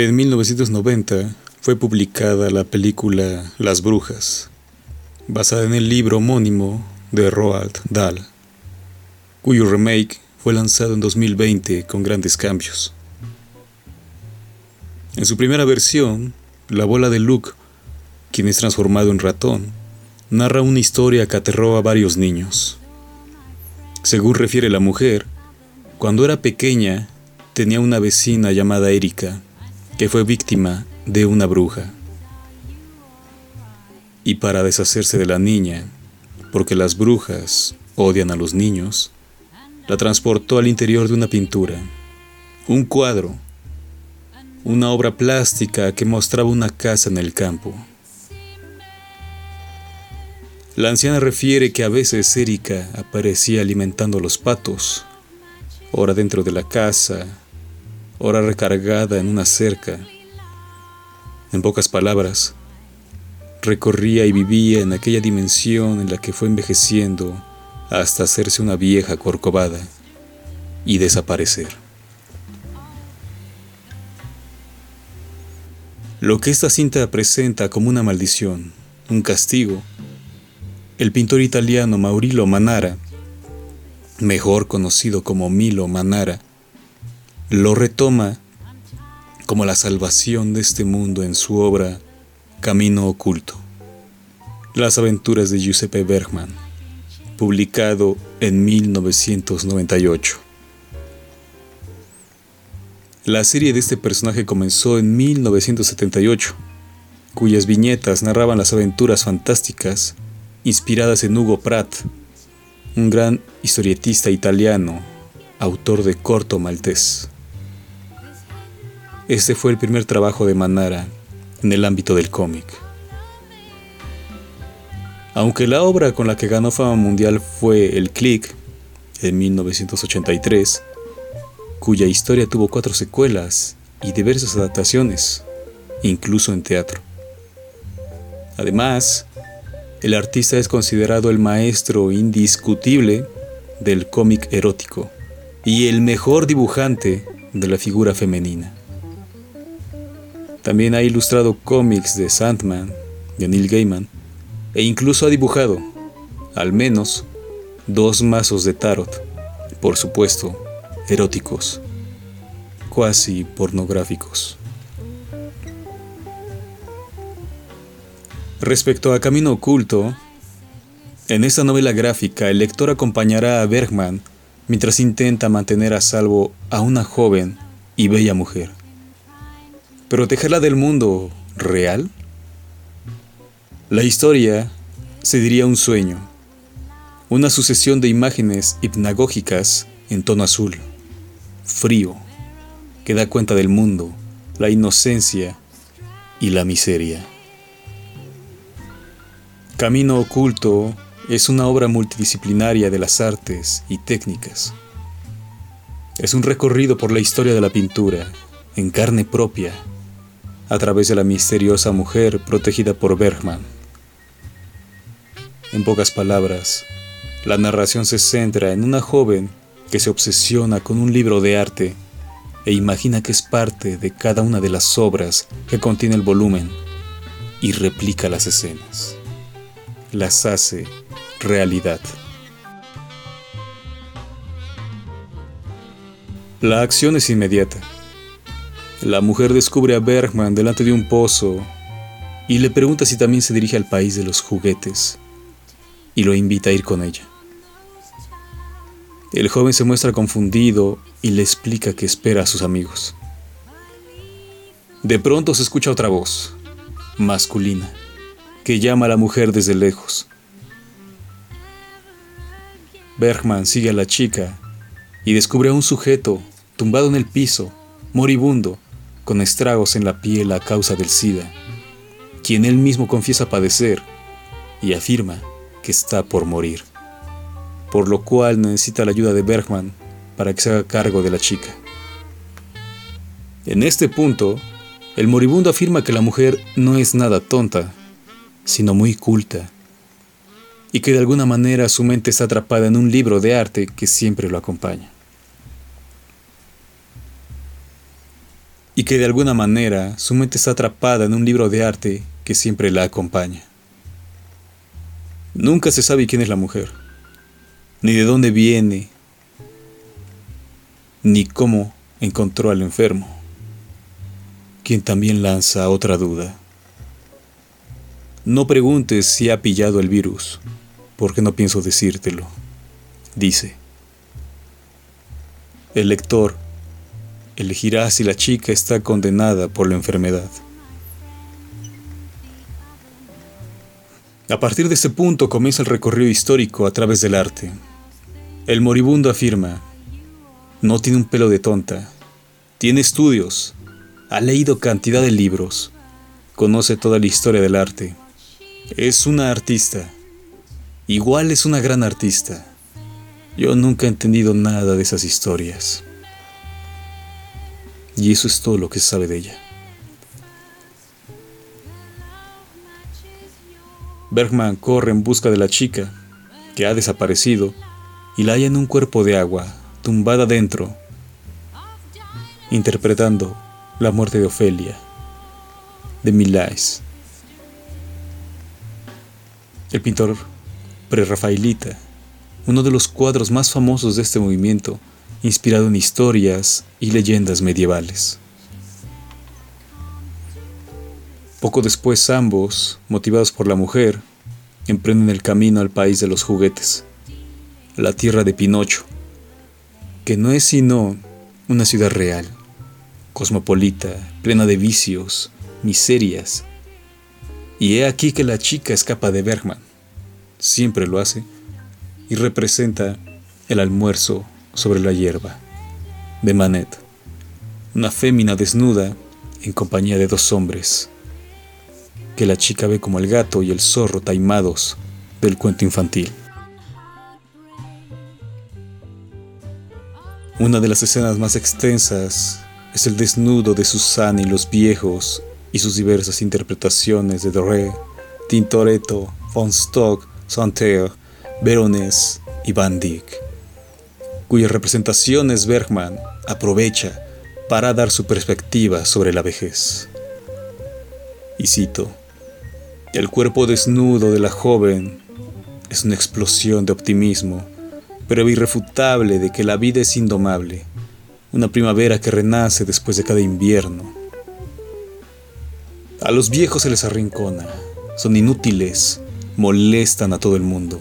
En 1990 fue publicada la película Las Brujas, basada en el libro homónimo de Roald Dahl, cuyo remake fue lanzado en 2020 con grandes cambios. En su primera versión, la bola de Luke, quien es transformado en ratón, narra una historia que aterró a varios niños. Según refiere la mujer, cuando era pequeña tenía una vecina llamada Erika, que fue víctima de una bruja. Y para deshacerse de la niña, porque las brujas odian a los niños, la transportó al interior de una pintura, un cuadro, una obra plástica que mostraba una casa en el campo. La anciana refiere que a veces Erika aparecía alimentando a los patos, ora dentro de la casa, ora recargada en una cerca. En pocas palabras, recorría y vivía en aquella dimensión en la que fue envejeciendo hasta hacerse una vieja corcovada y desaparecer. Lo que esta cinta presenta como una maldición, un castigo, el pintor italiano Maurilio Manara, mejor conocido como Milo Manara, lo retoma como la salvación de este mundo en su obra Camino Oculto, las aventuras de Giuseppe Bergman, publicado en 1998. La serie de este personaje comenzó en 1978, cuyas viñetas narraban las aventuras fantásticas inspiradas en Hugo Pratt, un gran historietista italiano, autor de corto maltés. Este fue el primer trabajo de Manara en el ámbito del cómic. Aunque la obra con la que ganó fama mundial fue El Click, en 1983, cuya historia tuvo cuatro secuelas y diversas adaptaciones, incluso en teatro. Además, el artista es considerado el maestro indiscutible del cómic erótico y el mejor dibujante de la figura femenina. También ha ilustrado cómics de Sandman, de Neil Gaiman, e incluso ha dibujado, al menos, dos mazos de tarot, por supuesto, eróticos, cuasi pornográficos. Respecto a Camino Oculto, en esta novela gráfica el lector acompañará a Bergman mientras intenta mantener a salvo a una joven y bella mujer. ¿Protegerla del mundo real? La historia se diría un sueño, una sucesión de imágenes hipnagógicas en tono azul frío, que da cuenta del mundo, la inocencia y la miseria. Camino Oculto es una obra multidisciplinaria de las artes y técnicas. Es un recorrido por la historia de la pintura, en carne propia, a través de la misteriosa mujer protegida por Bergman. En pocas palabras, la narración se centra en una joven que se obsesiona con un libro de arte e imagina que es parte de cada una de las obras que contiene el volumen y replica las escenas. Las hace realidad. La acción es inmediata. La mujer descubre a Bergman delante de un pozo y le pregunta si también se dirige al país de los juguetes y lo invita a ir con ella. El joven se muestra confundido y le explica que espera a sus amigos. De pronto se escucha otra voz, masculina, que llama a la mujer desde lejos. Bergman sigue a la chica y descubre a un sujeto tumbado en el piso, moribundo, con estragos en la piel a causa del SIDA, quien él mismo confiesa padecer y afirma que está por morir por lo cual necesita la ayuda de Bergman para que se haga cargo de la chica. En este punto, el moribundo afirma que la mujer no es nada tonta, sino muy culta, y que de alguna manera su mente está atrapada en un libro de arte que siempre lo acompaña. Y que de alguna manera su mente está atrapada en un libro de arte que siempre la acompaña. Nunca se sabe quién es la mujer, ni de dónde viene, ni cómo encontró al enfermo, quien también lanza otra duda. No preguntes si ha pillado el virus, porque no pienso decírtelo, dice. El lector elegirá si la chica está condenada por la enfermedad. A partir de ese punto comienza el recorrido histórico a través del arte. El moribundo afirma, no tiene un pelo de tonta, tiene estudios, ha leído cantidad de libros, conoce toda la historia del arte, es una artista, igual es una gran artista. Yo nunca he entendido nada de esas historias. Y eso es todo lo que se sabe de ella. Bergman corre en busca de la chica, que ha desaparecido, y la halla en un cuerpo de agua, tumbada dentro, interpretando la muerte de Ofelia, de Milais. El pintor prerrafaelita, uno de los cuadros más famosos de este movimiento, inspirado en historias y leyendas medievales. Poco después ambos, motivados por la mujer, emprenden el camino al país de los juguetes, la tierra de Pinocho, que no es sino una ciudad real, cosmopolita, plena de vicios, miserias. Y he aquí que la chica escapa de Bergman, siempre lo hace, y representa el almuerzo sobre la hierba, de Manet, una fémina desnuda en compañía de dos hombres que la chica ve como el gato y el zorro taimados del cuento infantil. Una de las escenas más extensas es el desnudo de Susana y los viejos y sus diversas interpretaciones de Doré, Tintoretto, von Stock, Santerre, Veronese y Van Dyck, cuyas representaciones Bergman aprovecha para dar su perspectiva sobre la vejez. Y cito, el cuerpo desnudo de la joven es una explosión de optimismo, pero irrefutable de que la vida es indomable, una primavera que renace después de cada invierno. A los viejos se les arrincona, son inútiles, molestan a todo el mundo.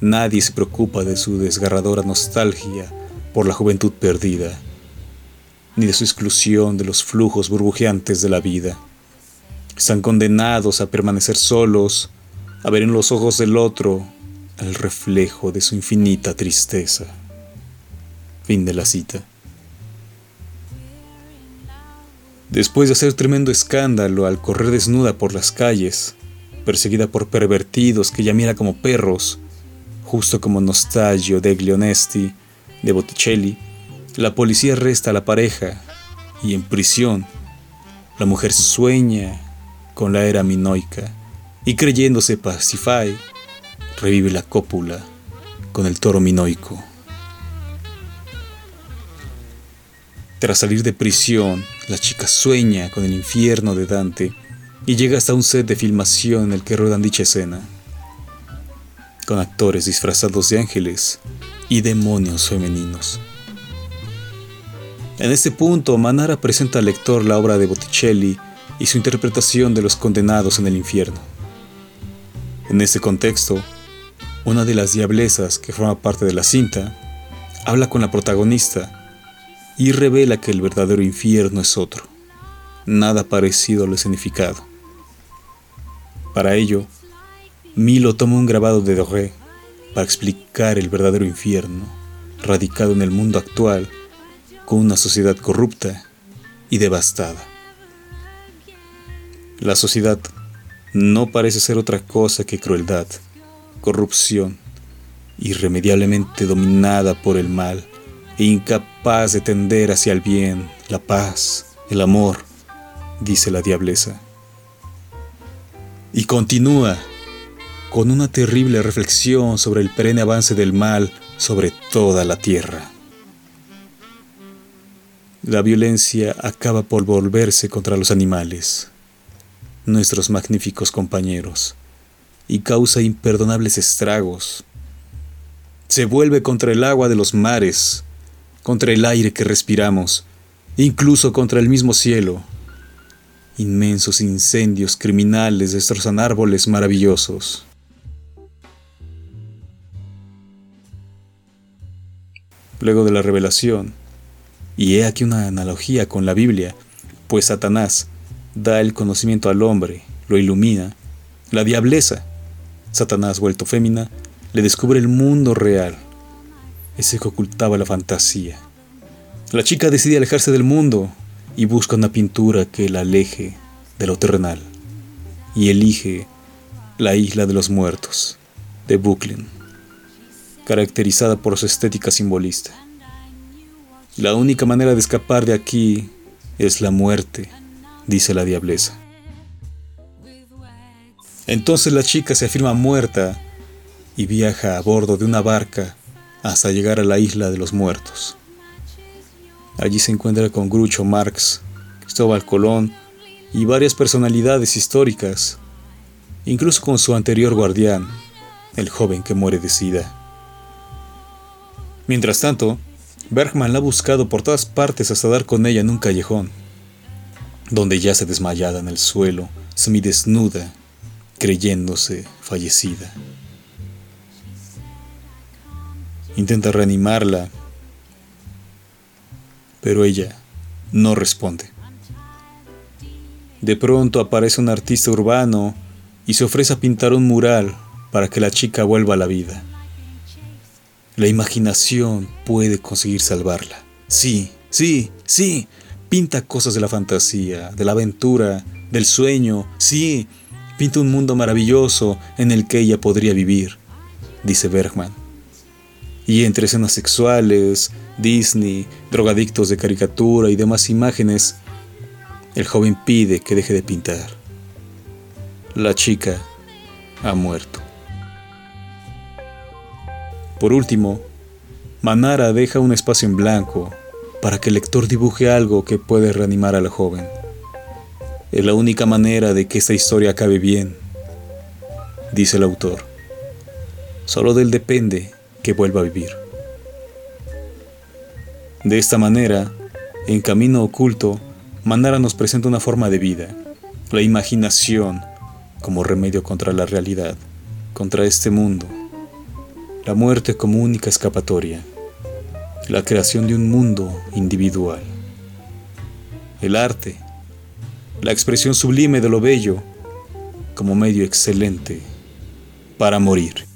Nadie se preocupa de su desgarradora nostalgia por la juventud perdida, ni de su exclusión de los flujos burbujeantes de la vida. Están condenados a permanecer solos, a ver en los ojos del otro el reflejo de su infinita tristeza. Fin de la cita. Después de hacer tremendo escándalo al correr desnuda por las calles, perseguida por pervertidos que ya mira como perros, justo como Nostalgio de Glionesti de Botticelli, la policía arresta a la pareja y en prisión la mujer sueña con la era minoica y creyéndose Pacify, revive la cópula con el toro minoico. Tras salir de prisión, la chica sueña con el infierno de Dante y llega hasta un set de filmación en el que ruedan dicha escena, con actores disfrazados de ángeles y demonios femeninos. En este punto, Manara presenta al lector la obra de Botticelli y su interpretación de los condenados en el infierno. En este contexto, una de las diablesas que forma parte de la cinta habla con la protagonista y revela que el verdadero infierno es otro, nada parecido a lo escenificado. Para ello, Milo toma un grabado de Doré para explicar el verdadero infierno, radicado en el mundo actual, con una sociedad corrupta y devastada. La sociedad no parece ser otra cosa que crueldad, corrupción, irremediablemente dominada por el mal e incapaz de tender hacia el bien, la paz, el amor, dice la diableza. Y continúa con una terrible reflexión sobre el perenne avance del mal sobre toda la tierra. la violencia acaba por volverse contra los animales, nuestros magníficos compañeros, y causa imperdonables estragos. Se vuelve contra el agua de los mares, contra el aire que respiramos, incluso contra el mismo cielo. Inmensos incendios criminales destrozan árboles maravillosos. Luego de la revelación, y he aquí una analogía con la Biblia, pues Satanás da el conocimiento al hombre, lo ilumina, la diableza, Satanás vuelto fémina, le descubre el mundo real, ese que ocultaba la fantasía. La chica decide alejarse del mundo y busca una pintura que la aleje de lo terrenal y elige la isla de los muertos de Brooklyn, caracterizada por su estética simbolista. La única manera de escapar de aquí es la muerte, dice la diableza. Entonces la chica se afirma muerta y viaja a bordo de una barca hasta llegar a la isla de los muertos. Allí se encuentra con Grucho Marx, Cristóbal Colón y varias personalidades históricas, incluso con su anterior guardián, el joven que muere de sida. Mientras tanto, Bergman la ha buscado por todas partes hasta dar con ella en un callejón, donde yace desmayada en el suelo, semidesnuda, creyéndose fallecida. Intenta reanimarla, pero ella no responde. De pronto aparece un artista urbano y se ofrece a pintar un mural para que la chica vuelva a la vida. La imaginación puede conseguir salvarla. Sí, sí, sí. Pinta cosas de la fantasía, de la aventura, del sueño. Sí, pinta un mundo maravilloso en el que ella podría vivir, dice Bergman. Y entre escenas sexuales, Disney, drogadictos de caricatura y demás imágenes, el joven pide que deje de pintar. La chica ha muerto. Por último, Manara deja un espacio en blanco para que el lector dibuje algo que puede reanimar a la joven. Es la única manera de que esta historia acabe bien, dice el autor. Solo de él depende que vuelva a vivir. De esta manera, en Camino Oculto, Manara nos presenta una forma de vida, la imaginación como remedio contra la realidad, contra este mundo la muerte como única escapatoria, la creación de un mundo individual, el arte, la expresión sublime de lo bello como medio excelente para morir.